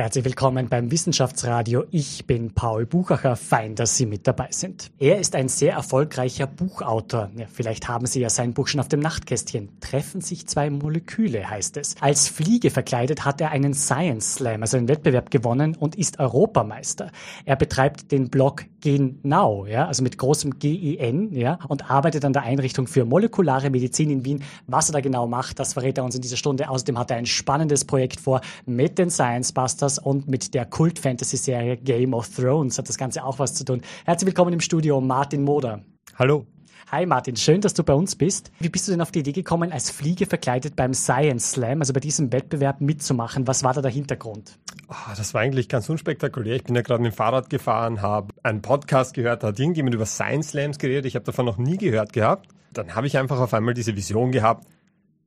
Herzlich willkommen beim Wissenschaftsradio. Ich bin Paul Buchacher. Fein, dass Sie mit dabei sind. Er ist ein sehr erfolgreicher Buchautor. Ja, vielleicht haben Sie ja sein Buch schon auf dem Nachtkästchen. Treffen sich zwei Moleküle, heißt es. Als Fliege verkleidet hat er einen Science Slam, also einen Wettbewerb gewonnen und ist Europameister. Er betreibt den Blog Genau, ja, also mit großem G-I-N, ja, und arbeitet an der Einrichtung für molekulare Medizin in Wien. Was er da genau macht, das verrät er uns in dieser Stunde. Außerdem hat er ein spannendes Projekt vor mit den Science Busters und mit der Kult-Fantasy-Serie Game of Thrones hat das Ganze auch was zu tun. Herzlich willkommen im Studio, Martin Moder. Hallo. Hi Martin, schön, dass du bei uns bist. Wie bist du denn auf die Idee gekommen, als Fliege verkleidet beim Science Slam, also bei diesem Wettbewerb mitzumachen? Was war da der Hintergrund? Oh, das war eigentlich ganz unspektakulär. Ich bin ja gerade mit dem Fahrrad gefahren, habe einen Podcast gehört, da hat irgendjemand über Science Slams geredet. Ich habe davon noch nie gehört gehabt. Dann habe ich einfach auf einmal diese Vision gehabt,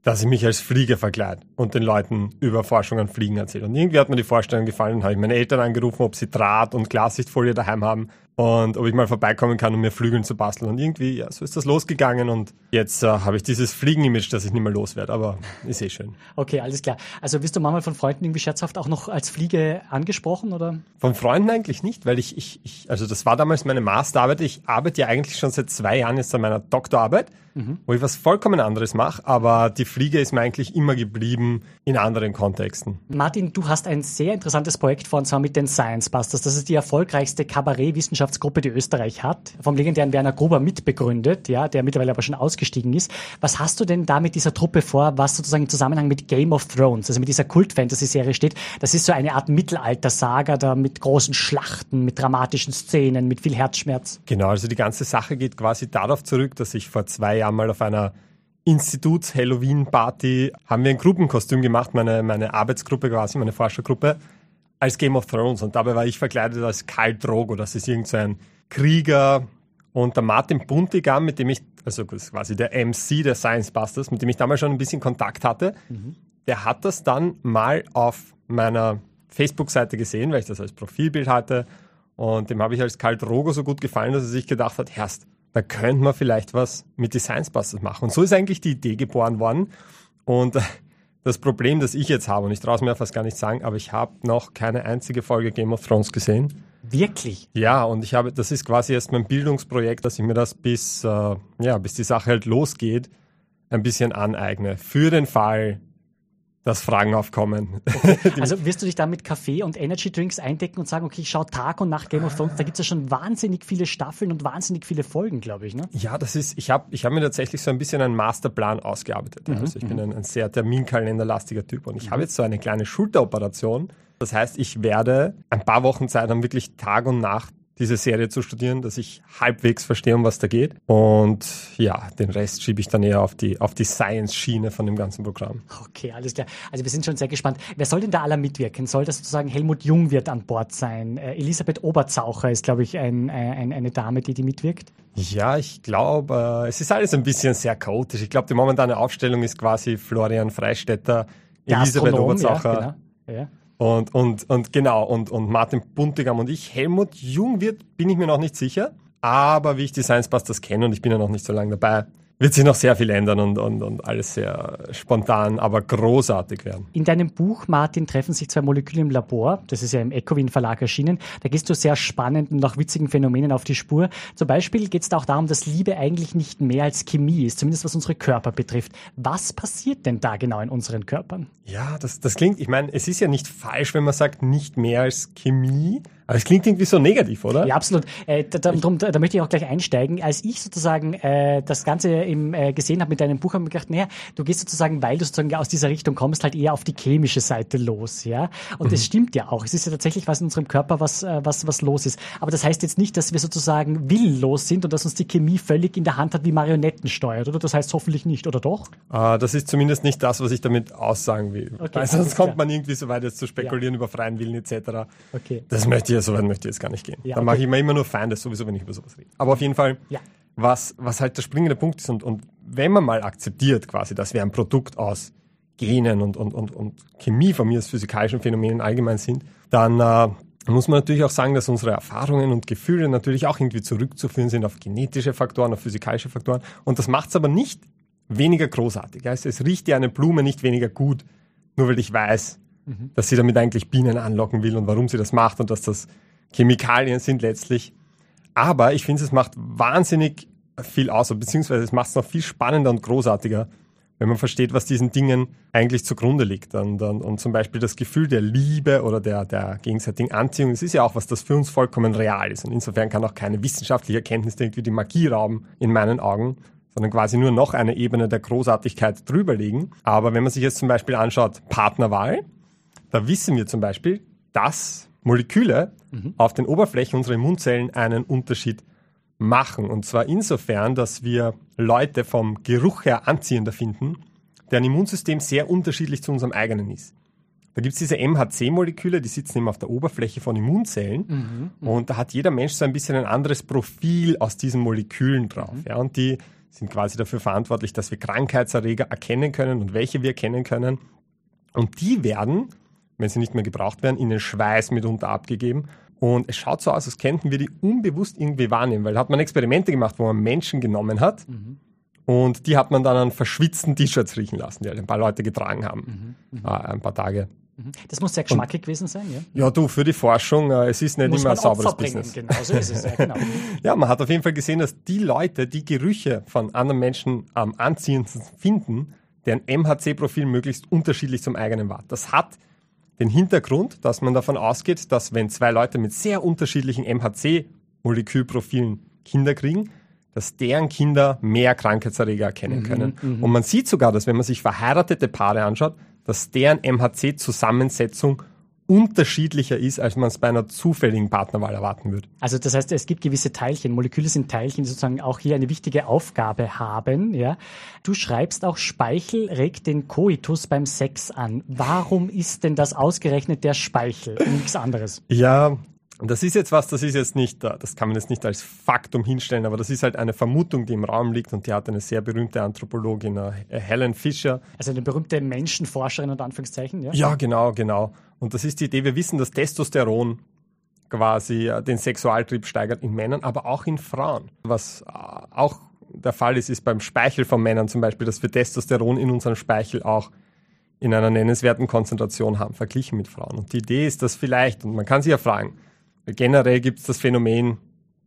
dass ich mich als Flieger verkleide und den Leuten über Forschung an Fliegen erzähle. Und irgendwie hat mir die Vorstellung gefallen, habe ich meine Eltern angerufen, ob sie Draht und Glassichtfolie daheim haben und ob ich mal vorbeikommen kann, um mir Flügeln zu basteln. Und irgendwie, ja, so ist das losgegangen und jetzt äh, habe ich dieses Fliegen-Image, das ich nicht mehr loswerde, aber ist eh schön. Okay, alles klar. Also wirst du manchmal von Freunden irgendwie scherzhaft auch noch als Fliege angesprochen, oder? Von Freunden eigentlich nicht, weil ich, ich, ich also das war damals meine Masterarbeit. Ich arbeite ja eigentlich schon seit zwei Jahren jetzt an meiner Doktorarbeit, mhm. wo ich was vollkommen anderes mache, aber die Fliege ist mir eigentlich immer geblieben in anderen Kontexten. Martin, du hast ein sehr interessantes Projekt vor, und zwar mit den Science Busters. Das ist die erfolgreichste Kabarett-Wissenschaft Wissenschaftsgruppe, die Österreich hat, vom legendären Werner Gruber mitbegründet, ja, der mittlerweile aber schon ausgestiegen ist. Was hast du denn da mit dieser Truppe vor, was sozusagen im Zusammenhang mit Game of Thrones, also mit dieser Kult-Fantasy-Serie steht? Das ist so eine Art Mittelalter-Saga da mit großen Schlachten, mit dramatischen Szenen, mit viel Herzschmerz. Genau, also die ganze Sache geht quasi darauf zurück, dass ich vor zwei Jahren mal auf einer Instituts-Halloween-Party haben wir ein Gruppenkostüm gemacht, meine, meine Arbeitsgruppe quasi, meine Forschergruppe als Game of Thrones. Und dabei war ich verkleidet als Karl Drogo, das ist irgend so ein Krieger und der Martin Buntigam, mit dem ich, also quasi der MC der Science Busters, mit dem ich damals schon ein bisschen Kontakt hatte, mhm. der hat das dann mal auf meiner Facebook-Seite gesehen, weil ich das als Profilbild hatte. Und dem habe ich als Karl Drogo so gut gefallen, dass er sich gedacht hat, Herrst, da könnte man vielleicht was mit den Science Busters machen. Und so ist eigentlich die Idee geboren worden. Und das Problem, das ich jetzt habe, und ich traue es mir fast gar nicht sagen, aber ich habe noch keine einzige Folge Game of Thrones gesehen. Wirklich? Ja, und ich habe, das ist quasi erst mein Bildungsprojekt, dass ich mir das bis, äh, ja, bis die Sache halt losgeht, ein bisschen aneigne. Für den Fall, dass Fragen aufkommen. Okay. Also wirst du dich da mit Kaffee und Energy Drinks eindecken und sagen, okay, ich schaue Tag und Nacht Game of Thrones, da gibt es ja schon wahnsinnig viele Staffeln und wahnsinnig viele Folgen, glaube ich, ne? Ja, das ist, ich habe ich hab mir tatsächlich so ein bisschen einen Masterplan ausgearbeitet. Mhm. Also ich bin mhm. ein, ein sehr terminkalenderlastiger Typ und ich mhm. habe jetzt so eine kleine Schulteroperation. Das heißt, ich werde ein paar Wochen Zeit haben, wirklich Tag und Nacht diese Serie zu studieren, dass ich halbwegs verstehe, um was da geht. Und ja, den Rest schiebe ich dann eher auf die, auf die Science-Schiene von dem ganzen Programm. Okay, alles klar. Also wir sind schon sehr gespannt. Wer soll denn da aller mitwirken? Soll das sozusagen Helmut Jung wird an Bord sein? Äh, Elisabeth Oberzaucher ist, glaube ich, ein, ein, eine Dame, die die mitwirkt. Ja, ich glaube, äh, es ist alles ein bisschen sehr chaotisch. Ich glaube, die momentane Aufstellung ist quasi Florian Freistetter, Elisabeth Oberzaucher. Ja, genau. ja. Und, und, und genau, und, und Martin Buntigam und ich. Helmut Jung wird, bin ich mir noch nicht sicher. Aber wie ich die Science Busters kenne und ich bin ja noch nicht so lange dabei, wird sich noch sehr viel ändern und, und, und alles sehr spontan, aber großartig werden. In deinem Buch, Martin, treffen sich zwei Moleküle im Labor. Das ist ja im Ecowin Verlag erschienen. Da gehst du sehr spannenden und auch witzigen Phänomenen auf die Spur. Zum Beispiel geht es da auch darum, dass Liebe eigentlich nicht mehr als Chemie ist, zumindest was unsere Körper betrifft. Was passiert denn da genau in unseren Körpern? Ja, das, das klingt, ich meine, es ist ja nicht falsch, wenn man sagt, nicht mehr als Chemie. Aber es klingt irgendwie so negativ, oder? Ja, absolut. Äh, da, drum, da, da, möchte ich auch gleich einsteigen. Als ich sozusagen äh, das Ganze im, äh, gesehen habe mit deinem Buch, habe ich mir gedacht, naja, du gehst sozusagen, weil du sozusagen aus dieser Richtung kommst, halt eher auf die chemische Seite los, ja. Und mhm. das stimmt ja auch. Es ist ja tatsächlich was in unserem Körper, was, äh, was, was los ist. Aber das heißt jetzt nicht, dass wir sozusagen willenlos sind und dass uns die Chemie völlig in der Hand hat, wie Marionetten steuert, oder? Das heißt hoffentlich nicht, oder doch? Uh, das ist zumindest nicht das, was ich damit aussagen will. Okay, Weil sonst kommt man irgendwie so weit, jetzt zu spekulieren ja. über freien Willen etc. Okay. Das möchte ich ja, so weit möchte ich jetzt gar nicht gehen. Ja, Dann okay. mache ich mir immer nur Feinde, sowieso, wenn ich über sowas rede. Aber auf jeden Fall, ja. was, was halt der springende Punkt ist und, und wenn man mal akzeptiert quasi, dass wir ein Produkt aus Genen und, und, und, und Chemie von mir aus physikalischen Phänomenen allgemein sind, dann äh, muss man natürlich auch sagen, dass unsere Erfahrungen und Gefühle natürlich auch irgendwie zurückzuführen sind auf genetische Faktoren, auf physikalische Faktoren. Und das macht es aber nicht weniger großartig. Also es riecht dir eine Blume nicht weniger gut, nur weil ich weiß, mhm. dass sie damit eigentlich Bienen anlocken will und warum sie das macht und dass das Chemikalien sind letztlich. Aber ich finde, es macht wahnsinnig viel aus, beziehungsweise es macht es noch viel spannender und großartiger, wenn man versteht, was diesen Dingen eigentlich zugrunde liegt. Und, und, und zum Beispiel das Gefühl der Liebe oder der, der gegenseitigen Anziehung, das ist ja auch was, das für uns vollkommen real ist. Und insofern kann auch keine wissenschaftliche Erkenntnis irgendwie die Magie rauben, in meinen Augen, sondern quasi nur noch eine Ebene der Großartigkeit drüberlegen. Aber wenn man sich jetzt zum Beispiel anschaut, Partnerwahl, da wissen wir zum Beispiel, dass Moleküle mhm. auf den Oberflächen unserer Immunzellen einen Unterschied machen. Und zwar insofern, dass wir Leute vom Geruch her anziehender finden, deren Immunsystem sehr unterschiedlich zu unserem eigenen ist. Da gibt es diese MHC-Moleküle, die sitzen eben auf der Oberfläche von Immunzellen. Mhm, und da hat jeder Mensch so ein bisschen ein anderes Profil aus diesen Molekülen drauf. Mhm. Ja, und die sind quasi dafür verantwortlich, dass wir Krankheitserreger erkennen können und welche wir erkennen können. Und die werden, wenn sie nicht mehr gebraucht werden, in den Schweiß mitunter abgegeben. Und es schaut so aus, als könnten wir die unbewusst irgendwie wahrnehmen, weil da hat man Experimente gemacht, wo man Menschen genommen hat mhm. und die hat man dann an verschwitzten T-Shirts riechen lassen, die halt ein paar Leute getragen haben, mhm. Mhm. Äh, ein paar Tage. Mhm. Das muss sehr geschmackig und, gewesen sein, ja? Ja, du, für die Forschung, äh, es ist nicht muss immer ein sauberes Business. Genau, so ist es, ja, genau. ja, man hat auf jeden Fall gesehen, dass die Leute, die Gerüche von anderen Menschen am anziehendsten finden, deren MHC-Profil möglichst unterschiedlich zum eigenen war. Das hat den Hintergrund, dass man davon ausgeht, dass wenn zwei Leute mit sehr unterschiedlichen MHC-Molekülprofilen Kinder kriegen, dass deren Kinder mehr Krankheitserreger erkennen mhm, können. Mhm, Und man sieht sogar, dass wenn man sich verheiratete Paare anschaut, dass deren MHC-Zusammensetzung unterschiedlicher ist, als man es bei einer zufälligen Partnerwahl erwarten würde. Also das heißt, es gibt gewisse Teilchen, Moleküle sind Teilchen, die sozusagen auch hier eine wichtige Aufgabe haben. Ja. Du schreibst auch, Speichel regt den Koitus beim Sex an. Warum ist denn das ausgerechnet der Speichel und nichts anderes? Ja, das ist jetzt was, das ist jetzt nicht, das kann man jetzt nicht als Faktum hinstellen, aber das ist halt eine Vermutung, die im Raum liegt und die hat eine sehr berühmte Anthropologin, äh, Helen Fisher. Also eine berühmte Menschenforscherin und Anführungszeichen, ja? Ja, genau, genau. Und das ist die Idee, wir wissen, dass Testosteron quasi äh, den Sexualtrieb steigert in Männern, aber auch in Frauen. Was äh, auch der Fall ist, ist beim Speichel von Männern zum Beispiel, dass wir Testosteron in unserem Speichel auch in einer nennenswerten Konzentration haben, verglichen mit Frauen. Und die Idee ist, dass vielleicht, und man kann sich ja fragen, Generell gibt es das Phänomen,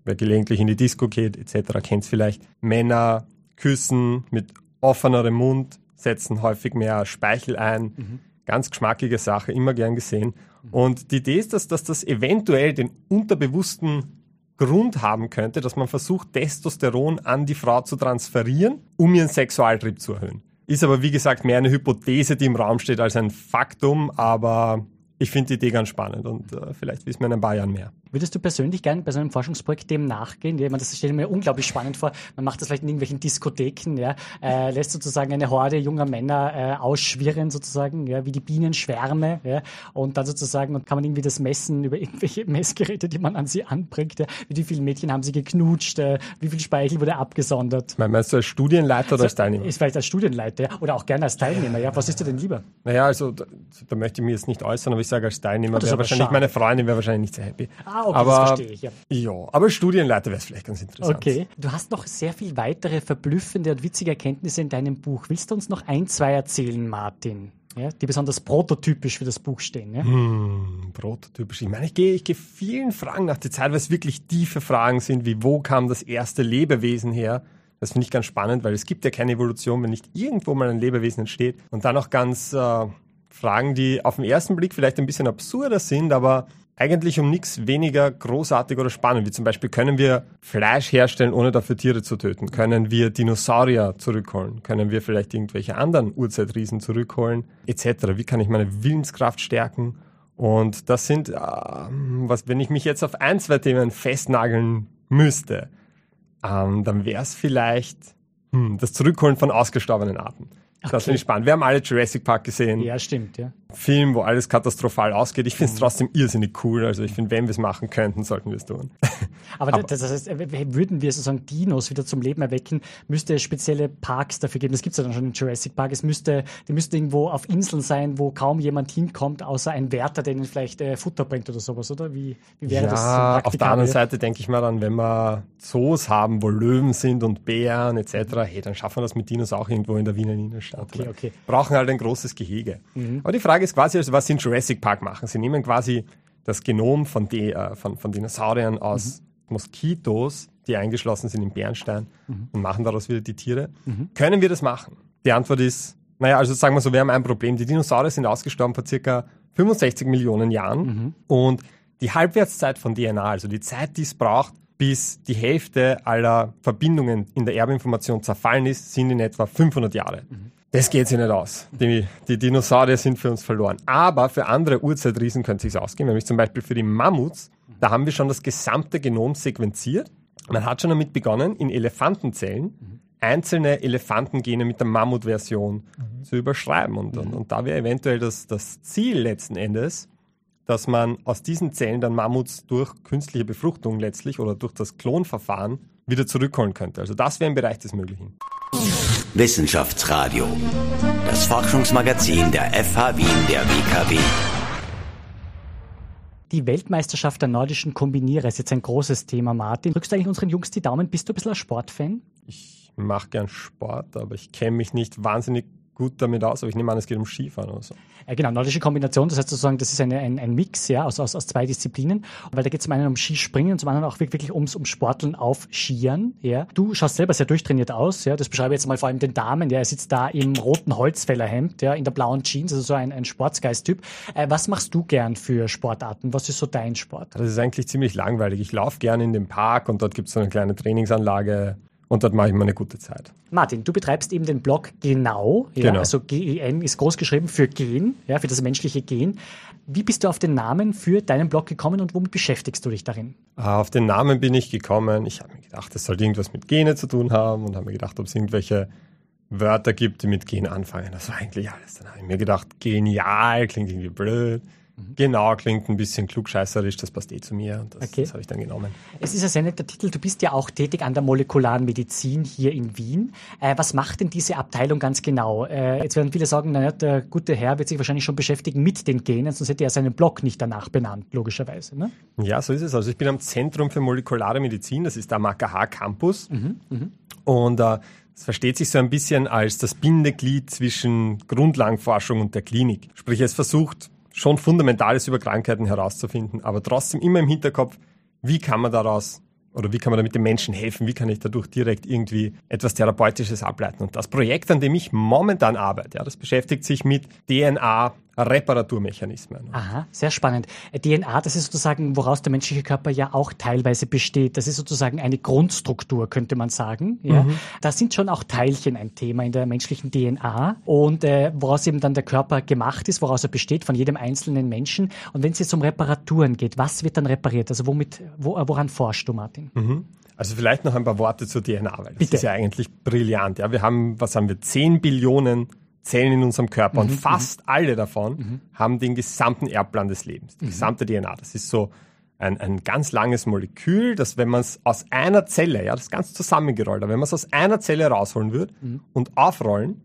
wer gelegentlich in die Disco geht, etc., kennt es vielleicht. Männer küssen mit offenerem Mund, setzen häufig mehr Speichel ein. Mhm. Ganz geschmackige Sache, immer gern gesehen. Mhm. Und die Idee ist, dass, dass das eventuell den unterbewussten Grund haben könnte, dass man versucht, Testosteron an die Frau zu transferieren, um ihren Sexualtrieb zu erhöhen. Ist aber, wie gesagt, mehr eine Hypothese, die im Raum steht, als ein Faktum, aber ich finde die Idee ganz spannend und äh, vielleicht wissen wir in ein paar Jahren mehr. Würdest du persönlich gerne bei so einem Forschungsprojekt dem nachgehen? Ja, das stelle ich mir unglaublich spannend vor. Man macht das vielleicht in irgendwelchen Diskotheken, ja, äh, lässt sozusagen eine Horde junger Männer äh, ausschwirren sozusagen, ja, wie die Bienenschwärme, ja, und dann sozusagen und kann man irgendwie das messen über irgendwelche Messgeräte, die man an sie anbringt. Ja, wie viele Mädchen haben sie geknutscht, äh, wie viel Speichel wurde abgesondert? Meinst du als Studienleiter oder als Teilnehmer? Ist vielleicht als Studienleiter ja, oder auch gerne als Teilnehmer. Ja, was ist dir denn lieber? Naja, also da, da möchte ich mir jetzt nicht äußern, aber ich sage als Teilnehmer, wäre wahrscheinlich schade. meine Freundin wäre wahrscheinlich nicht sehr happy. Ah, okay, aber, das verstehe ich, ja. Ja, aber Studienleiter wäre es vielleicht ganz interessant. Okay. Du hast noch sehr viel weitere verblüffende und witzige Erkenntnisse in deinem Buch. Willst du uns noch ein, zwei erzählen, Martin? Ja, die besonders prototypisch für das Buch stehen. Ja? Hm, prototypisch. Ich meine, ich gehe, ich gehe vielen Fragen nach, die teilweise wirklich tiefe Fragen sind, wie wo kam das erste Lebewesen her? Das finde ich ganz spannend, weil es gibt ja keine Evolution, wenn nicht irgendwo mal ein Lebewesen entsteht. Und dann noch ganz äh, Fragen, die auf den ersten Blick vielleicht ein bisschen absurder sind, aber eigentlich um nichts weniger großartig oder spannend, wie zum Beispiel können wir Fleisch herstellen, ohne dafür Tiere zu töten? Können wir Dinosaurier zurückholen? Können wir vielleicht irgendwelche anderen Urzeitriesen zurückholen? Etc. Wie kann ich meine Willenskraft stärken? Und das sind, äh, was, wenn ich mich jetzt auf ein, zwei Themen festnageln müsste, ähm, dann wäre es vielleicht hm, das Zurückholen von ausgestorbenen Arten. Das Okay. finde ich spannend. Wir haben alle Jurassic Park gesehen. Ja, stimmt, ja. Film, wo alles katastrophal ausgeht. Ich finde Mhm. es trotzdem irrsinnig cool. Also ich finde, wenn wir es machen könnten, sollten wir es tun. Aber, das heißt, würden wir sozusagen Dinos wieder zum Leben erwecken, müsste es spezielle Parks dafür geben. Das gibt es ja dann schon im Jurassic Park. Es müsste, die müssten irgendwo auf Inseln sein, wo kaum jemand hinkommt, außer ein Wärter, der ihnen vielleicht äh, Futter bringt oder sowas, oder? Wie, wie wäre das? so ja, auf der anderen Seite denke ich mal dann, wenn wir Zoos haben, wo Löwen sind und Bären etc., hey, dann schaffen wir das mit Dinos auch irgendwo in der Wiener Innenstadt. Okay, Weil okay. Brauchen halt ein großes Gehege. Aber die Frage ist quasi, also was sie in Jurassic Park machen. Sie nehmen quasi das Genom von, die, äh, von, von Dinosauriern aus Moskitos, die eingeschlossen sind im Bärenstein und machen daraus wieder die Tiere. Können wir das machen? Die Antwort ist, naja, also sagen wir so, wir haben ein Problem. Die Dinosaurier sind ausgestorben vor circa 65 Millionen Jahren und die Halbwertszeit von DNA, also die Zeit, die es braucht, bis die Hälfte aller Verbindungen in der Erbinformation zerfallen ist, sind in etwa 500 Jahre. Das geht sich nicht aus. Die, die Dinosaurier sind für uns verloren. Aber für andere Urzeitriesen könnte es sich ausgehen, nämlich zum Beispiel für die Mammuts. Da haben wir schon das gesamte Genom sequenziert. Man hat schon damit begonnen, in Elefantenzellen einzelne Elefantengene mit der Mammutversion zu überschreiben. Und, und, und da wäre eventuell das, das Ziel letzten Endes, dass man aus diesen Zellen dann Mammuts durch künstliche Befruchtung letztlich oder durch das Klonverfahren wieder zurückholen könnte. Also das wäre im Bereich des Möglichen. Wissenschaftsradio. Das Forschungsmagazin der FH Wien der WKW. Die Weltmeisterschaft der nordischen Kombinierer ist jetzt ein großes Thema, Martin. Drückst du eigentlich unseren Jungs die Daumen? Bist du ein bisschen ein Sportfan? Ich mache gern Sport, aber ich kenne mich nicht wahnsinnig gut damit aus, aber ich nehme an, es geht um Skifahren oder so. Ja, genau, nordische Kombination, das heißt sozusagen, das ist eine, ein, ein Mix ja, aus, aus, aus zwei Disziplinen, weil da geht es zum einen um Skispringen und zum anderen auch wirklich ums um Sporteln auf Skiern. Ja. Du schaust selber sehr durchtrainiert aus, ja. das beschreibe ich jetzt mal vor allem den Damen, ja. er sitzt da im roten Holzfällerhemd, ja, in der blauen Jeans, also so ein, ein Sportsgeist-Typ. Äh, was machst du gern für Sportarten? Was ist so dein Sport? Das ist eigentlich ziemlich langweilig. Ich laufe gerne in den Park und dort gibt es so eine kleine Trainingsanlage und dort mache ich mir eine gute Zeit. Martin, du betreibst eben den Blog Genau, ja, Genau. also GEN ist groß geschrieben für Gen, ja, für das menschliche Gen. Wie bist du auf den Namen für deinen Blog gekommen und womit beschäftigst du dich darin? Ah, Auf den Namen bin ich gekommen. Ich habe mir gedacht, das sollte irgendwas mit Gene zu tun haben und habe mir gedacht, ob es irgendwelche Wörter gibt, die mit Gen anfangen. Das war eigentlich alles. Dann habe ich mir gedacht, genial klingt irgendwie blöd. Genau klingt ein bisschen klugscheißerisch, das passt eh zu mir und das, Okay. das habe ich dann genommen. Es ist ein sehr netter Titel. Du bist ja auch tätig an der molekularen Medizin hier in Wien. Äh, was macht denn diese Abteilung ganz genau? Äh, jetzt werden viele sagen, naja, der gute Herr wird sich wahrscheinlich schon beschäftigen mit den Genen, sonst hätte er seinen Blog nicht danach benannt, logischerweise. Ne? Ja, so ist es. Also ich bin am Zentrum für molekulare Medizin, das ist am AKH Campus. Und äh, es versteht sich so ein bisschen als das Bindeglied zwischen Grundlagenforschung und der Klinik. Sprich, es versucht schon Fundamentales über Krankheiten herauszufinden, aber trotzdem immer im Hinterkopf, wie kann man daraus oder wie kann man damit den Menschen helfen, wie kann ich dadurch direkt irgendwie etwas Therapeutisches ableiten. Und das Projekt, an dem ich momentan arbeite, ja, das beschäftigt sich mit DNA-Reparaturmechanismen. Aha, sehr spannend. DNA, das ist sozusagen, woraus der menschliche Körper ja auch teilweise besteht. Das ist sozusagen eine Grundstruktur, könnte man sagen. Ja. Da sind schon auch Teilchen ein Thema in der menschlichen DNA und äh, woraus eben dann der Körper gemacht ist, woraus er besteht von jedem einzelnen Menschen. Und wenn es jetzt um Reparaturen geht, was wird dann repariert? Also womit, wo, äh, woran forschst du, Martin? Also vielleicht noch ein paar Worte zur DNA, weil das Bitte. ist ja eigentlich brillant. Ja, wir haben, was haben wir, 10 Billionen Zellen in unserem Körper Mhm, und fast alle davon haben den gesamten Erbplan des Lebens, die Mhm. gesamte DNA. Das ist so ein, ein ganz langes Molekül, das wenn man es aus einer Zelle, ja, das ist ganz zusammengerollt, aber wenn man es aus einer Zelle rausholen würde Mhm. und aufrollen,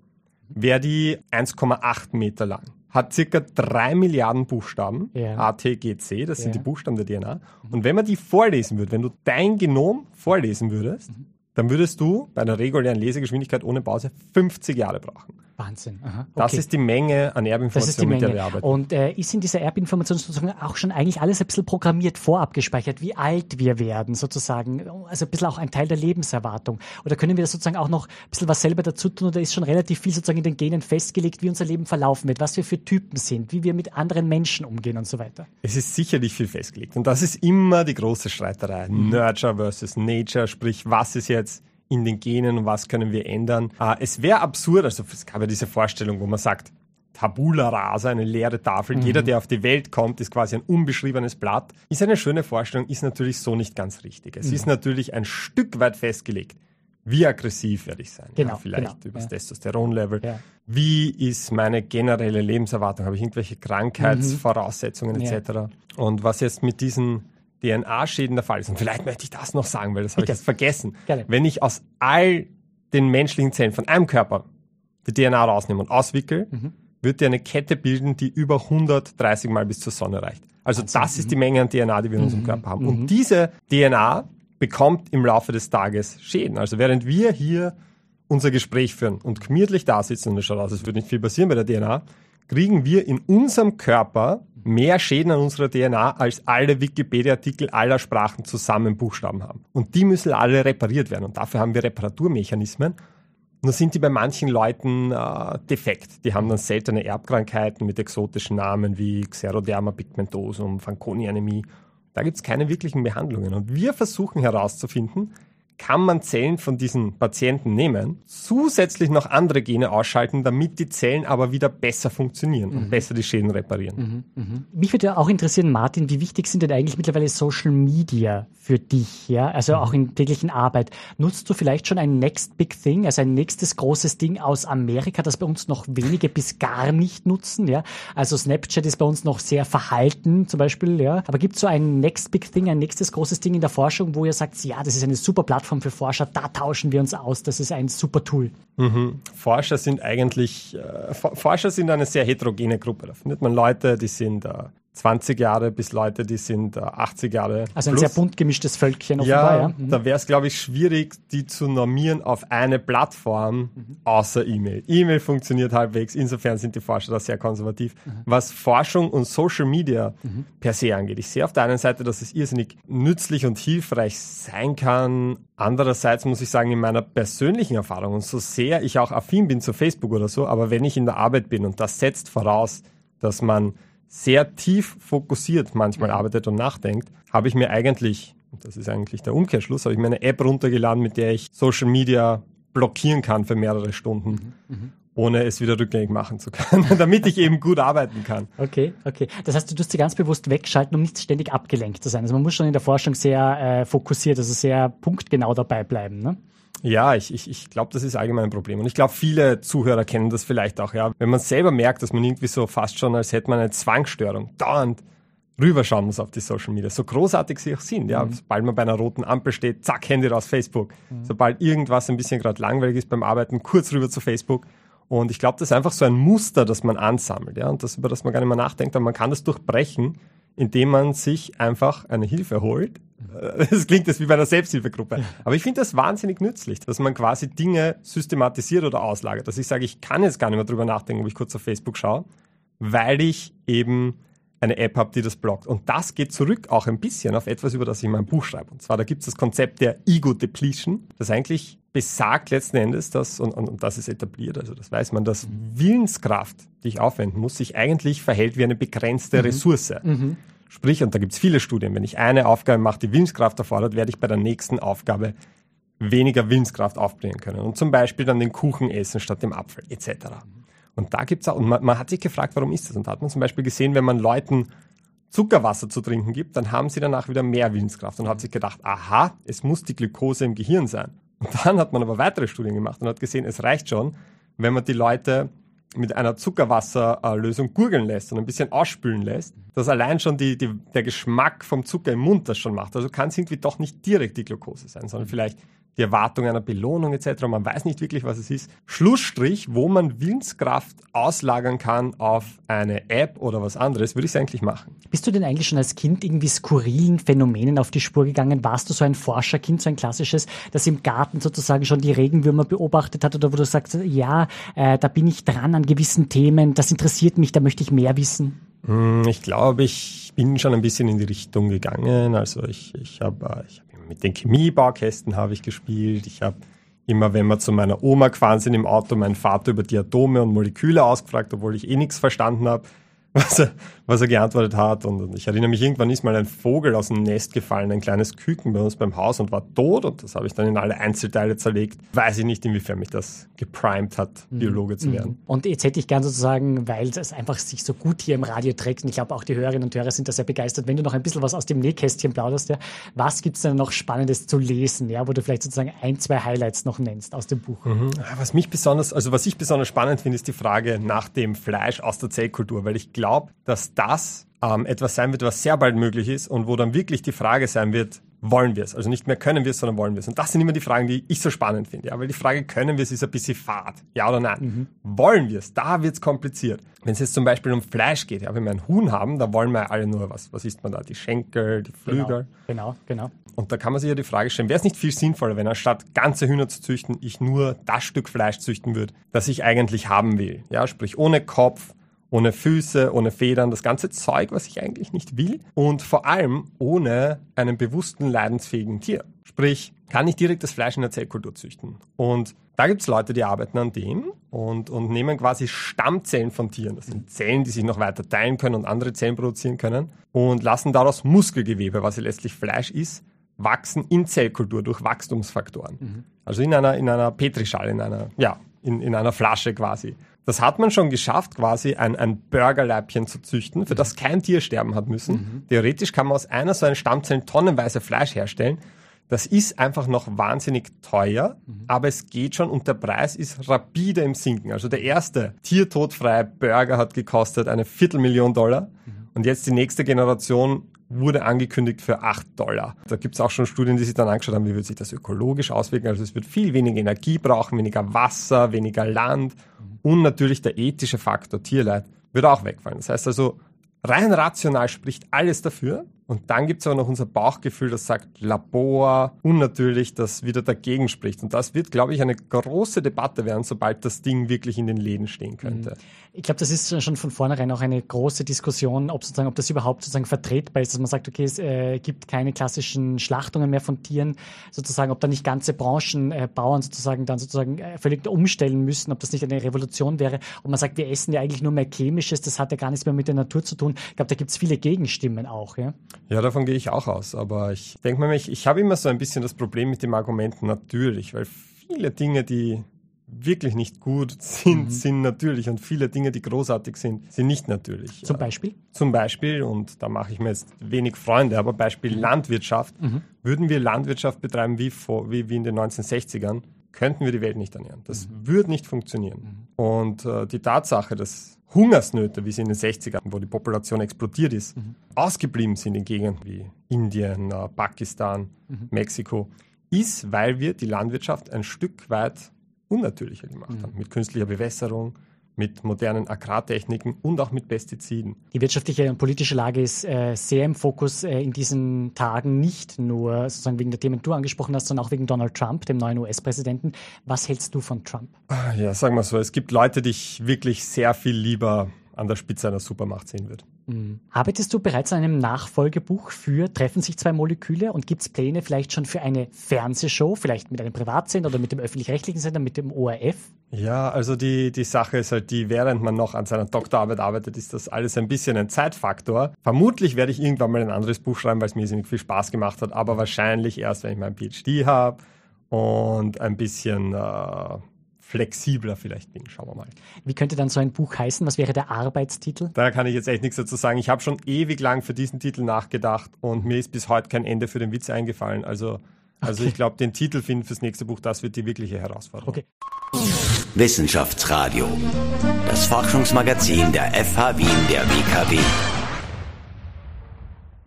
wäre die 1,8 Meter lang. Hat circa drei Milliarden Buchstaben, Ja. A, T, G, C, das sind Ja. die Buchstaben der DNA. Und wenn man die vorlesen würde, wenn du dein Genom vorlesen würdest, dann würdest du bei einer regulären Lesegeschwindigkeit ohne Pause 50 Jahre brauchen. Wahnsinn. Aha. Das okay. ist die Menge an Das Erbinformationen, mit der wir arbeiten. Und äh, ist in dieser Erbinformation sozusagen auch schon eigentlich alles ein bisschen programmiert, vorab gespeichert, wie alt wir werden sozusagen? Also ein bisschen auch ein Teil der Lebenserwartung. Oder können wir das sozusagen auch noch ein bisschen was selber dazu tun? Oder ist schon relativ viel sozusagen in den Genen festgelegt, wie unser Leben verlaufen wird, was wir für Typen sind, wie wir mit anderen Menschen umgehen und so weiter? Es ist sicherlich viel festgelegt. Und das ist immer die große Streiterei. Mhm. Nurture versus Nature, sprich, was ist jetzt in den Genen und was können wir ändern? Äh, es wäre absurd, also es gab ja diese Vorstellung, wo man sagt, Tabula rasa, eine leere Tafel. Mhm. Jeder, der auf die Welt kommt, ist quasi ein unbeschriebenes Blatt. Ist eine schöne Vorstellung, ist natürlich so nicht ganz richtig. Mhm. Es ist natürlich ein Stück weit festgelegt, wie aggressiv werde ich sein? Genau, ja, vielleicht genau, über das ja. Testosteronlevel. Ja. Wie ist meine generelle Lebenserwartung? Habe ich irgendwelche Krankheitsvoraussetzungen Mhm. Etc.? Und was jetzt mit diesen DNA-Schäden der Fall ist, und vielleicht möchte ich das noch sagen, weil das habe ich jetzt vergessen. Gerne. Wenn ich aus all den menschlichen Zellen von einem Körper die DNA rausnehme und auswickel, Mhm. wird die eine Kette bilden, die über 130 Mal bis zur Sonne reicht. Also das ist die Menge an DNA, die wir in unserem Körper haben. Und diese DNA bekommt im Laufe des Tages Schäden. Also während wir hier unser Gespräch führen und gemütlich da sitzen und es schaut aus, es wird nicht viel passieren bei der DNA, kriegen wir in unserem Körper mehr Schäden an unserer DNA, als alle Wikipedia-Artikel aller Sprachen zusammen Buchstaben haben. Und die müssen alle repariert werden. Und dafür haben wir Reparaturmechanismen. Nur sind die bei manchen Leuten äh, defekt. Die haben dann seltene Erbkrankheiten mit exotischen Namen wie Xeroderma pigmentosum, Fanconi-Anämie. Da gibt es keine wirklichen Behandlungen. Und wir versuchen herauszufinden, kann man Zellen von diesen Patienten nehmen, zusätzlich noch andere Gene ausschalten, damit die Zellen aber wieder besser funktionieren und besser die Schäden reparieren. Mich würde ja auch interessieren, Martin, wie wichtig sind denn eigentlich mittlerweile Social Media für dich, ja? Also auch in täglichen Arbeit. Nutzt du vielleicht schon ein Next Big Thing, also ein nächstes großes Ding aus Amerika, das bei uns noch wenige bis gar nicht nutzen, ja? Also Snapchat ist bei uns noch sehr verhalten, zum Beispiel, ja? Aber gibt es so ein Next Big Thing, ein nächstes großes Ding in der Forschung, wo ihr sagt, ja, das ist eine super Plattform für Forscher, da tauschen wir uns aus, das ist ein super Tool. Forscher sind eigentlich, äh, For- Forscher sind eine sehr heterogene Gruppe. Da findet man Leute, die sind äh, 20 Jahre bis Leute, die sind äh, 80 Jahre. Also ein plus. sehr bunt gemischtes Völkchen offenbar, Ja, ja? Mhm. da wäre es, glaube ich, schwierig, die zu normieren auf eine Plattform Mhm. außer E-Mail. E-Mail funktioniert halbwegs, insofern sind die Forscher da sehr konservativ. Mhm. Was Forschung und Social Media per se angeht, ich sehe auf der einen Seite, dass es irrsinnig nützlich und hilfreich sein kann. Andererseits muss ich sagen, in meiner persönlichen Erfahrung und so sehr ich auch affin bin zu Facebook oder so, aber wenn ich in der Arbeit bin und das setzt voraus, dass man sehr tief fokussiert manchmal arbeitet und nachdenkt, habe ich mir eigentlich, und das ist eigentlich der Umkehrschluss, habe ich mir eine App runtergeladen, mit der ich Social Media blockieren kann für mehrere Stunden, ohne es wieder rückgängig machen zu können, damit ich eben gut arbeiten kann. Okay, okay. Das heißt, du tust sie ganz bewusst wegschalten, um nicht ständig abgelenkt zu sein. Also man muss schon in der Forschung sehr äh, fokussiert, also sehr punktgenau dabei bleiben. Ne? Ja, ich, ich, ich glaube, das ist allgemein ein Problem. Und ich glaube, viele Zuhörer kennen das vielleicht auch, ja. Wenn man selber merkt, dass man irgendwie so fast schon, als hätte man eine Zwangsstörung, dauernd rüberschauen muss auf die Social Media. So großartig sie auch sind, ja. Sobald man bei einer roten Ampel steht, zack, Handy raus, Facebook. Sobald irgendwas ein bisschen gerade langweilig ist beim Arbeiten, kurz rüber zu Facebook. Und ich glaube, das ist einfach so ein Muster, das man ansammelt, ja. Und das, über das man gar nicht mehr nachdenkt. Aber man kann das durchbrechen, indem man sich einfach eine Hilfe holt. Das klingt jetzt wie bei einer Selbsthilfegruppe. Aber ich finde das wahnsinnig nützlich, dass man quasi Dinge systematisiert oder auslagert. Dass ich sage, ich kann jetzt gar nicht mehr drüber nachdenken, ob ich kurz auf Facebook schaue, weil ich eben eine App habe, die das blockt. Und das geht zurück auch ein bisschen auf etwas, über das ich in meinem Buch schreibe. Und zwar, da gibt es das Konzept der Ego Depletion, das eigentlich besagt letzten Endes, dass, und, und, und das ist etabliert, also das weiß man, dass Willenskraft, die ich aufwenden muss, sich eigentlich verhält wie eine begrenzte Ressource. Sprich, und da gibt es viele Studien, wenn ich eine Aufgabe mache, die Willenskraft erfordert, werde ich bei der nächsten Aufgabe weniger Willenskraft aufbringen können. Und zum Beispiel dann den Kuchen essen statt dem Apfel, etc. Und da gibt's auch, und man, man hat sich gefragt, warum ist das? Und da hat man zum Beispiel gesehen, wenn man Leuten Zuckerwasser zu trinken gibt, dann haben sie danach wieder mehr Willenskraft und hat sich gedacht, aha, es muss die Glukose im Gehirn sein. Und dann hat man aber weitere Studien gemacht und hat gesehen, es reicht schon, wenn man die Leute mit einer Zuckerwasserlösung gurgeln lässt und ein bisschen ausspülen lässt, dass allein schon die, die, der Geschmack vom Zucker im Mund das schon macht. Also kann es irgendwie doch nicht direkt die Glukose sein, sondern vielleicht die Erwartung einer Belohnung etc. Man weiß nicht wirklich, was es ist. Schlussstrich, wo man Willenskraft auslagern kann auf eine App oder was anderes, würde ich es eigentlich machen. Bist du denn eigentlich schon als Kind irgendwie skurrilen Phänomenen auf die Spur gegangen? Warst du so ein Forscherkind, so ein klassisches, das im Garten sozusagen schon die Regenwürmer beobachtet hat oder wo du sagst, ja, äh, da bin ich dran an gewissen Themen, das interessiert mich, da möchte ich mehr wissen? Hm, Ich glaube, ich bin schon ein bisschen in die Richtung gegangen. Also ich, ich habe äh, ich hab mit den Chemiebaukästen habe ich gespielt. Ich habe immer, wenn wir zu meiner Oma gefahren sind im Auto, meinen Vater über die Atome und Moleküle ausgefragt, obwohl ich eh nichts verstanden habe. was er, was er geantwortet hat. Und, ich erinnere mich, irgendwann ist mal ein Vogel aus dem Nest gefallen, ein kleines Küken bei uns beim Haus und war tot. Und das habe ich dann in alle Einzelteile zerlegt. Weiß ich nicht, inwiefern mich das geprimed hat, mhm. Biologe zu werden. Mhm. Und jetzt hätte ich gern sozusagen, weil es einfach sich so gut hier im Radio trägt, und ich glaube auch die Hörerinnen und Hörer sind da sehr begeistert, wenn du noch ein bisschen was aus dem Nähkästchen plauderst, ja, was gibt's denn noch Spannendes zu lesen, ja, wo du vielleicht sozusagen ein, zwei Highlights noch nennst aus dem Buch? Mhm. Was mich besonders, also was ich besonders spannend finde, ist die Frage nach dem Fleisch aus der Zellkultur, weil ich glaube, dass das ähm, etwas sein wird, was sehr bald möglich ist und wo dann wirklich die Frage sein wird, wollen wir es? Also nicht mehr können wir es, sondern wollen wir es. Und das sind immer die Fragen, die ich so spannend finde. Ja, weil die Frage, können wir es, ist ein bisschen fad. Ja oder nein? Mhm. Wollen wir es? Da wird es kompliziert. Wenn es jetzt zum Beispiel um Fleisch geht, ja, wenn wir ein Huhn haben, da wollen wir alle nur was. Was isst man da? Die Schenkel, die Flügel. Genau, genau. genau. Und da kann man sich ja die Frage stellen, wäre es nicht viel sinnvoller, wenn anstatt ganze Hühner zu züchten, ich nur das Stück Fleisch züchten würde, das ich eigentlich haben will? Ja, sprich ohne Kopf, ohne Füße, ohne Federn, das ganze Zeug, was ich eigentlich nicht will und vor allem ohne einen bewussten, leidensfähigen Tier. Sprich, kann ich direkt das Fleisch in der Zellkultur züchten. Und da gibt es Leute, die arbeiten an dem und, und nehmen quasi Stammzellen von Tieren. Das sind Zellen, die sich noch weiter teilen können und andere Zellen produzieren können und lassen daraus Muskelgewebe, was ja letztlich Fleisch ist, wachsen in Zellkultur durch Wachstumsfaktoren. Mhm. Also in einer, in einer Petrischale, in einer, ja, in, in einer Flasche quasi. Das hat man schon geschafft, quasi ein, ein Burgerleibchen zu züchten, für das kein Tier sterben hat müssen. Mhm. Theoretisch kann man aus einer so einer Stammzelle tonnenweise Fleisch herstellen. Das ist einfach noch wahnsinnig teuer, mhm. aber es geht schon und der Preis ist rapide im Sinken. Also der erste tiertodfreie Burger hat gekostet eine Viertelmillion Dollar mhm. und jetzt die nächste Generation wurde angekündigt für 8 Dollar. Da gibt es auch schon Studien, die sich dann angeschaut haben, wie wird sich das ökologisch auswirken. Also es wird viel weniger Energie brauchen, weniger Wasser, weniger Land und natürlich der ethische Faktor Tierleid wird auch wegfallen. Das heißt also, rein rational spricht alles dafür. Und dann gibt es aber noch unser Bauchgefühl, das sagt Labor, unnatürlich, das wieder dagegen spricht. Und das wird, glaube ich, eine große Debatte werden, sobald das Ding wirklich in den Läden stehen könnte. Mhm. Ich glaube, das ist schon von vornherein auch eine große Diskussion, ob sozusagen, ob das überhaupt sozusagen vertretbar ist, dass man sagt, okay, es äh, gibt keine klassischen Schlachtungen mehr von Tieren, sozusagen, ob da nicht ganze Branchen, äh, Bauern sozusagen dann sozusagen äh, völlig umstellen müssen, ob das nicht eine Revolution wäre. Und man sagt, wir essen ja eigentlich nur mehr Chemisches, das hat ja gar nichts mehr mit der Natur zu tun. Ich glaube, da gibt es viele Gegenstimmen auch, ja. Ja, davon gehe ich auch aus. Aber ich denke mir, ich, ich habe immer so ein bisschen das Problem mit dem Argument natürlich, weil viele Dinge, die wirklich nicht gut sind, mhm. sind natürlich und viele Dinge, die großartig sind, sind nicht natürlich. Zum Beispiel? Zum Beispiel, und da mache ich mir jetzt wenig Freunde, aber Beispiel mhm. Landwirtschaft. Mhm. Würden wir Landwirtschaft betreiben wie, vor, wie, wie in den 1960ern, könnten wir die Welt nicht ernähren. Das mhm. würde nicht funktionieren. Mhm. Und äh, die Tatsache, dass Hungersnöte, wie sie in den 60ern, wo die Population explodiert ist, mhm. ausgeblieben sind in Gegenden wie Indien, äh, Pakistan, mhm. Mexiko, ist, weil wir die Landwirtschaft ein Stück weit unnatürlicher gemacht mhm. haben. Mit künstlicher Bewässerung, mit modernen Agrartechniken und auch mit Pestiziden. Die wirtschaftliche und politische Lage ist äh, sehr im Fokus äh, in diesen Tagen, nicht nur sozusagen wegen der Themen, die du angesprochen hast, sondern auch wegen Donald Trump, dem neuen US-Präsidenten. Was hältst du von Trump? Ah, ja, sagen wir so, es gibt Leute, die ich wirklich sehr viel lieber an der Spitze einer Supermacht sehen würde. Mhm. Arbeitest du bereits an einem Nachfolgebuch für Treffen sich zwei Moleküle und gibt es Pläne vielleicht schon für eine Fernsehshow, vielleicht mit einem Privatsender oder mit dem öffentlich-rechtlichen Sender, mit dem ORF? Ja, also die, die Sache ist halt die, während man noch an seiner Doktorarbeit arbeitet, ist das alles ein bisschen ein Zeitfaktor. Vermutlich werde ich irgendwann mal ein anderes Buch schreiben, weil es mir irrsinnig viel Spaß gemacht hat, aber wahrscheinlich erst, wenn ich meinen PhD habe und ein bisschen äh, flexibler vielleicht bin. Schauen wir mal. Wie könnte dann so ein Buch heißen? Was wäre der Arbeitstitel? Da kann ich jetzt echt nichts dazu sagen. Ich habe schon ewig lang für diesen Titel nachgedacht und mir ist bis heute kein Ende für den Witz eingefallen. Also, also okay. ich glaube, den Titel finden fürs nächste Buch, das wird die wirkliche Herausforderung. Okay. Wissenschaftsradio. Das Forschungsmagazin der FH Wien der WKW.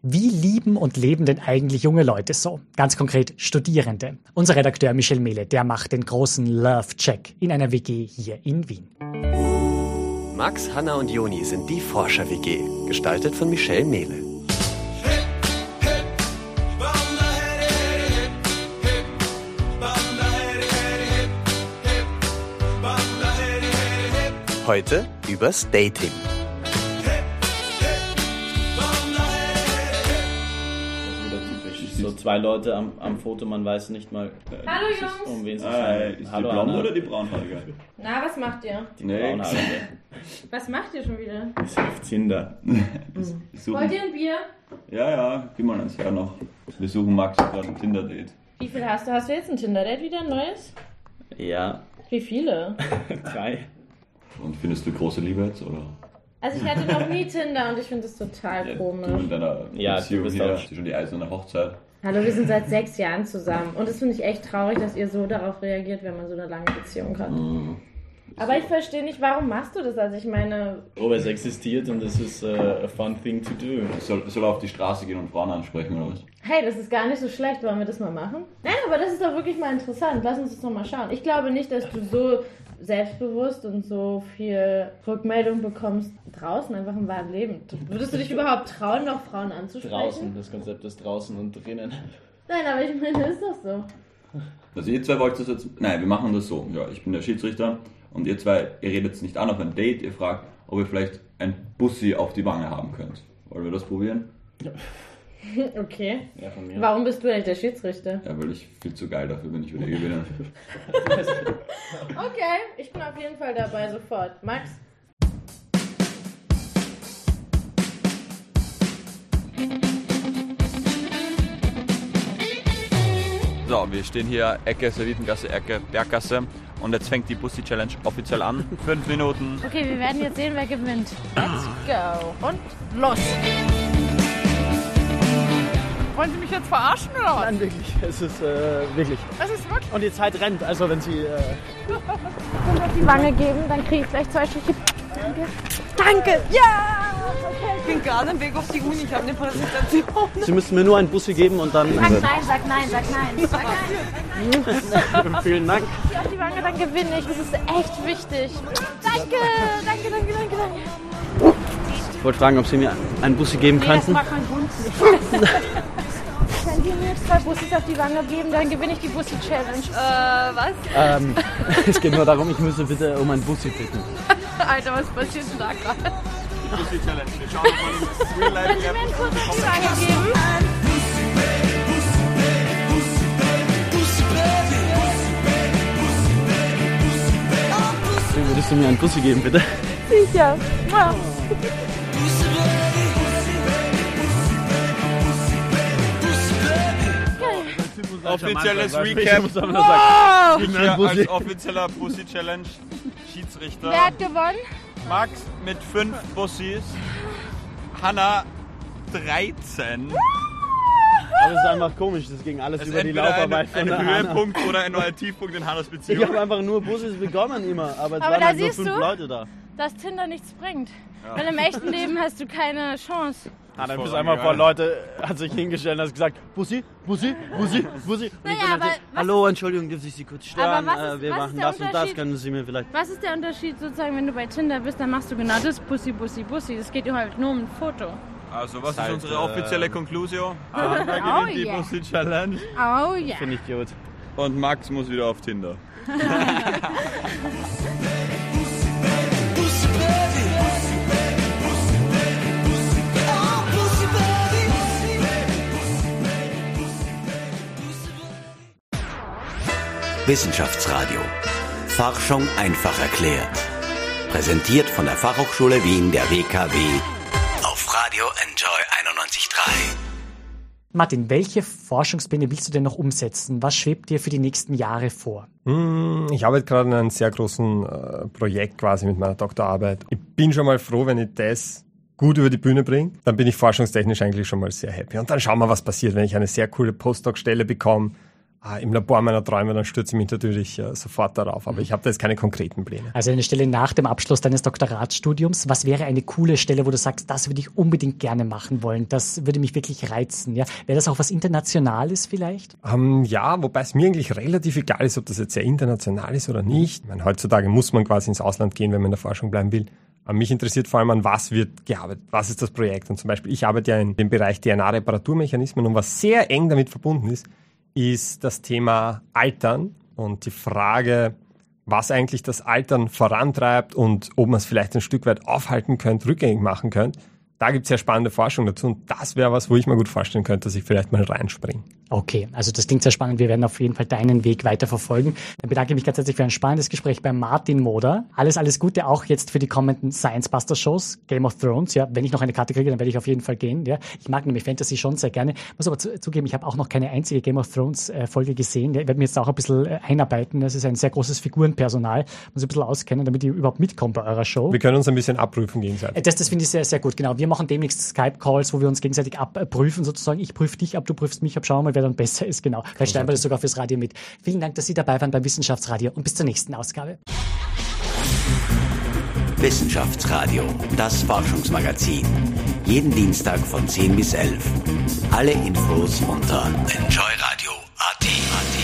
Wie lieben und leben denn eigentlich junge Leute so? Ganz konkret Studierende. Unser Redakteur Michel Mehle, der macht den großen Love-Check in einer WG hier in Wien. Max, Hanna und Joni sind die Forscher-WG, gestaltet von Michel Mehle. Heute übers Dating. Zwei Leute am, am Foto, man weiß nicht mal, äh, Hallo Jungs! um wen es handelt. Ist Hallo, die blonde oder die braunhaarige? Na, was macht ihr? Die nee. braunhaarige. Was macht ihr schon wieder? Ist auf Tinder. Mhm. Wollt ihr ein Bier? Ja, ja, gib mal eins her noch. Wir suchen Max gerade ein Tinder-Date. Wie viel hast du? Hast du jetzt ein Tinder-Date wieder, ein neues? Ja. Wie viele? Drei. Und findest du große Liebe jetzt, oder? Also ich hatte noch nie Tinder und ich finde das total ja, komisch. Du in deiner ja, Beziehung hier, schon die eiserne Hochzeit. Hallo, wir sind seit sechs Jahren zusammen und das finde ich echt traurig, dass ihr so darauf reagiert, wenn man so eine lange Beziehung hat. Mhm. Aber ich verstehe nicht, warum machst du das? Also ich meine... Oh, es existiert und es ist uh, a fun thing to do. Soll, soll auf die Straße gehen und Frauen ansprechen oder was? Hey, das ist gar nicht so schlecht. Wollen wir das mal machen? Nein, aber das ist doch wirklich mal interessant. Lass uns das noch mal schauen. Ich glaube nicht, dass du so selbstbewusst und so viel Rückmeldung bekommst draußen, einfach im wahren Leben. Würdest du dich überhaupt trauen, noch Frauen anzusprechen? Draußen, das Konzept ist draußen und drinnen. Nein, aber ich meine, ist doch so. Also ihr zwei wollt das jetzt... Nein, wir machen das so. Ja, ich bin der Schiedsrichter und ihr zwei, ihr redet jetzt nicht an auf ein Date, ihr fragt, ob ihr vielleicht ein Bussi auf die Wange haben könnt. Wollen wir das probieren? Ja. Okay. Ja, Warum bist du eigentlich der Schiedsrichter? Ja, weil ich viel zu geil dafür bin, ich würde gewinnen. okay, ich bin auf jeden Fall dabei sofort. Max? So, wir stehen hier Ecke, Servitengasse, Ecke, Berggasse. Und jetzt fängt die Bussi Challenge offiziell an. Fünf Minuten. Okay, wir werden jetzt sehen, wer gewinnt. Let's go. Und los. Wollen Sie mich jetzt verarschen oder was? Nein, wirklich. Es ist äh, wirklich. Es ist wirklich. Und die Zeit rennt. Also wenn Sie. Äh und auf die Wange geben, dann kriege ich gleich zwei Striche. Danke. Danke. Ja! Okay. Ich bin gerade am Weg auf die Uni. Ich habe eine Präsentation. Sie müssen mir nur einen Bussi geben und dann. Sag nein, sag nein, sag nein. Sag nein. Vielen Dank. Auf die Wange, dann gewinne ich. Das ist echt wichtig. Danke, danke, danke, danke, danke. Ich wollte fragen, ob Sie mir einen Bussi geben nee, könnten. Das mag mein Hund nicht. Zwei Bussis auf die Wange geben, dann gewinne ich die Bussi-Challenge. Äh, was? Ähm, es geht nur darum, ich müsste bitte um ein Bussi bitten. Alter, was passiert denn da gerade? Bussi-Challenge. Wir schauen mal, das Real Life Können Sie mir einen Kuss auf die Wange geben? Würdest du mir einen Bussi geben, bitte? Sicher. Ja. Offizielles Recap. Wow! Ich hier als offizieller Bussi Challenge Schiedsrichter. Wer hat gewonnen? Max mit 5 Bussis. Hanna 13. Aber es ist einfach komisch, das ging alles es über die Laufarbeit ein, ein Höhepunkt oder ein neuer Tiefpunkt in Hannas Beziehung. Ich habe einfach nur Bussis bekommen immer, aber es aber waren halt nur fünf du, Leute da. Dass Tinder nichts bringt. Ja. Weil im echten Leben hast du keine Chance. Ah, dann bist du einfach vor Leute, hat sich hingestellt und hat gesagt, Bussi, Bussi, Bussi, Bussi. Naja, aber gesagt, Hallo, Entschuldigung, dürfen ich Sie kurz stören? Ist, äh, wir machen das und das, können Sie mir vielleicht... Was ist der Unterschied sozusagen, wenn du bei Tinder bist, dann machst du genau das, Bussi, Bussi, Bussi. Das geht halt nur um ein Foto. Also, was ist halt, unsere offizielle äh, Konklusion? Ah, wer gewinnt oh, die yeah. Bussi Challenge? Oh ja. Yeah. Finde ich gut. Und Max muss wieder auf Tinder. Wissenschaftsradio. Forschung einfach erklärt. Präsentiert von der Fachhochschule Wien der WKW auf Radio Enjoy 91.3. Martin, welche Forschungspläne willst du denn noch umsetzen? Was schwebt dir für die nächsten Jahre vor? Hm, ich arbeite gerade an einem sehr großen äh, Projekt quasi mit meiner Doktorarbeit. Ich bin schon mal froh, wenn ich das gut über die Bühne bringe. Dann bin ich forschungstechnisch eigentlich schon mal sehr happy. Und dann schauen wir, was passiert, wenn ich eine sehr coole Postdoc-Stelle bekomme im Labor meiner Träume, dann stürze ich mich natürlich äh, sofort darauf. Aber ich habe da jetzt keine konkreten Pläne. Also eine Stelle nach dem Abschluss deines Doktoratsstudiums. Was wäre eine coole Stelle, wo du sagst, das würde ich unbedingt gerne machen wollen? Das würde mich wirklich reizen. Ja? Wäre das auch was Internationales vielleicht? Ähm, ja, wobei es mir eigentlich relativ egal ist, ob das jetzt sehr international ist oder nicht. Ich meine, heutzutage muss man quasi ins Ausland gehen, wenn man in der Forschung bleiben will. Mich interessiert vor allem an was wird gearbeitet, was ist das Projekt. Und zum Beispiel, ich arbeite ja in dem Bereich DNA-Reparaturmechanismen und was sehr eng damit verbunden ist, ist das Thema Altern und die Frage, was eigentlich das Altern vorantreibt und ob man es vielleicht ein Stück weit aufhalten könnte, rückgängig machen könnte. Da gibt es ja spannende Forschung dazu und das wäre was, wo ich mir gut vorstellen könnte, dass ich vielleicht mal reinspringe. Okay, also das klingt sehr spannend. Wir werden auf jeden Fall deinen Weg weiter verfolgen. Dann bedanke ich mich ganz herzlich für ein spannendes Gespräch bei Martin Moder. Alles, alles Gute auch jetzt für die kommenden Science Buster Shows, Game of Thrones. Ja, wenn ich noch eine Karte kriege, dann werde ich auf jeden Fall gehen. Ja, ich mag nämlich Fantasy schon sehr gerne. Muss aber zugeben, ich habe auch noch keine einzige Game of Thrones äh, Folge gesehen. Ja, ich werde mir jetzt auch ein bisschen äh, einarbeiten. Das ist ein sehr großes Figurenpersonal. Muss ein bisschen auskennen, damit ich überhaupt mitkomme bei eurer Show. Wir können uns ein bisschen abprüfen gegenseitig. Äh, das, das finde ich sehr, sehr gut. Genau. Wir machen demnächst Skype-Calls, wo wir uns gegenseitig abprüfen sozusagen. Ich prüfe dich ab, du prüfst mich ab. Schauen wir mal, wer dann besser ist. Genau. Vielleicht schreiben wir das sogar fürs Radio mit. Vielen Dank, dass Sie dabei waren beim Wissenschaftsradio und bis zur nächsten Ausgabe. Wissenschaftsradio, das Forschungsmagazin. Jeden Dienstag von 10 bis 11. Alle Infos unter enjoyradio.at.